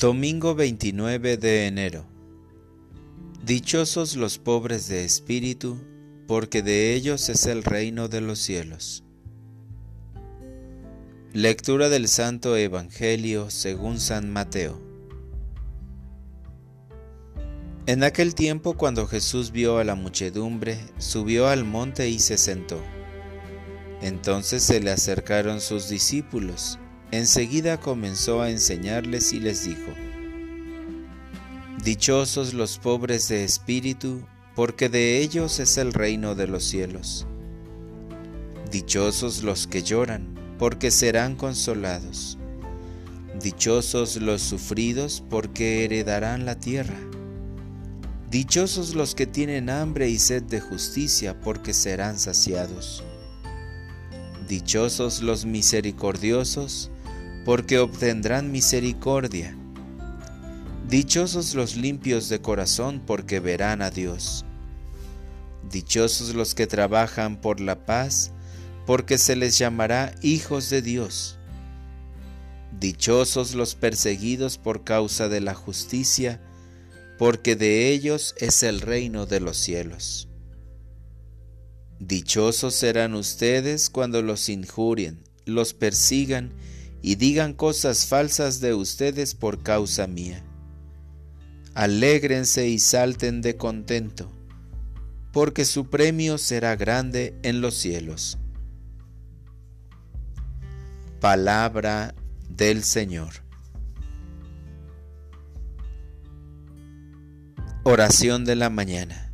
Domingo 29 de enero. Dichosos los pobres de espíritu, porque de ellos es el reino de los cielos. Lectura del Santo Evangelio según San Mateo. En aquel tiempo cuando Jesús vio a la muchedumbre, subió al monte y se sentó. Entonces se le acercaron sus discípulos Enseguida comenzó a enseñarles y les dijo, Dichosos los pobres de espíritu, porque de ellos es el reino de los cielos. Dichosos los que lloran, porque serán consolados. Dichosos los sufridos, porque heredarán la tierra. Dichosos los que tienen hambre y sed de justicia, porque serán saciados. Dichosos los misericordiosos, porque obtendrán misericordia. Dichosos los limpios de corazón, porque verán a Dios. Dichosos los que trabajan por la paz, porque se les llamará hijos de Dios. Dichosos los perseguidos por causa de la justicia, porque de ellos es el reino de los cielos. Dichosos serán ustedes cuando los injurien, los persigan y digan cosas falsas de ustedes por causa mía. Alégrense y salten de contento, porque su premio será grande en los cielos. Palabra del Señor. Oración de la mañana.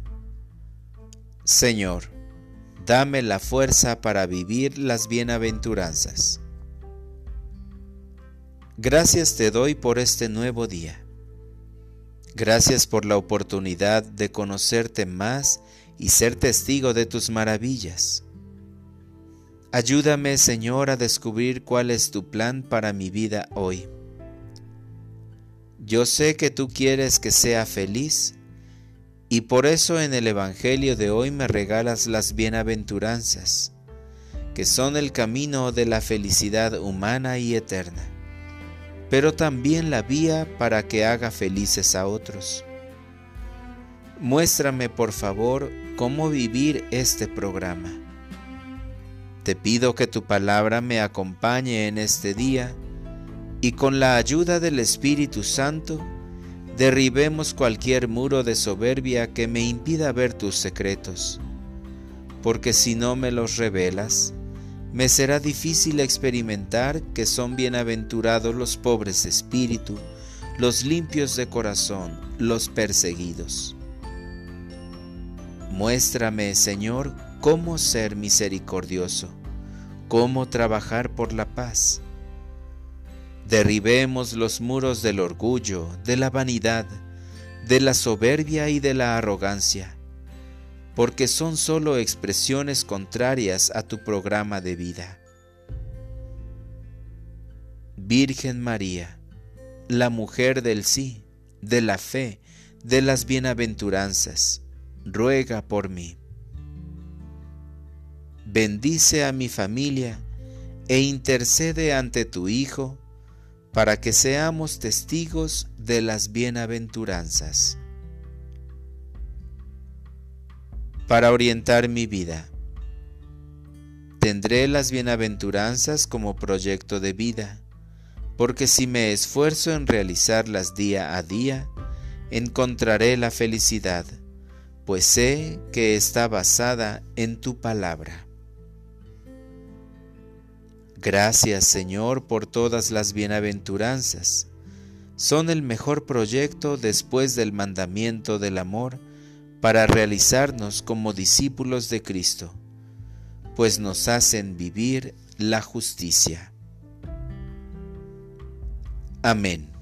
Señor, dame la fuerza para vivir las bienaventuranzas. Gracias te doy por este nuevo día. Gracias por la oportunidad de conocerte más y ser testigo de tus maravillas. Ayúdame, Señor, a descubrir cuál es tu plan para mi vida hoy. Yo sé que tú quieres que sea feliz y por eso en el Evangelio de hoy me regalas las bienaventuranzas, que son el camino de la felicidad humana y eterna pero también la vía para que haga felices a otros. Muéstrame por favor cómo vivir este programa. Te pido que tu palabra me acompañe en este día y con la ayuda del Espíritu Santo derribemos cualquier muro de soberbia que me impida ver tus secretos, porque si no me los revelas, me será difícil experimentar que son bienaventurados los pobres de espíritu, los limpios de corazón, los perseguidos. Muéstrame, Señor, cómo ser misericordioso, cómo trabajar por la paz. Derribemos los muros del orgullo, de la vanidad, de la soberbia y de la arrogancia porque son solo expresiones contrarias a tu programa de vida. Virgen María, la mujer del sí, de la fe, de las bienaventuranzas, ruega por mí. Bendice a mi familia e intercede ante tu Hijo para que seamos testigos de las bienaventuranzas. Para orientar mi vida. Tendré las bienaventuranzas como proyecto de vida, porque si me esfuerzo en realizarlas día a día, encontraré la felicidad, pues sé que está basada en tu palabra. Gracias Señor por todas las bienaventuranzas. Son el mejor proyecto después del mandamiento del amor para realizarnos como discípulos de Cristo, pues nos hacen vivir la justicia. Amén.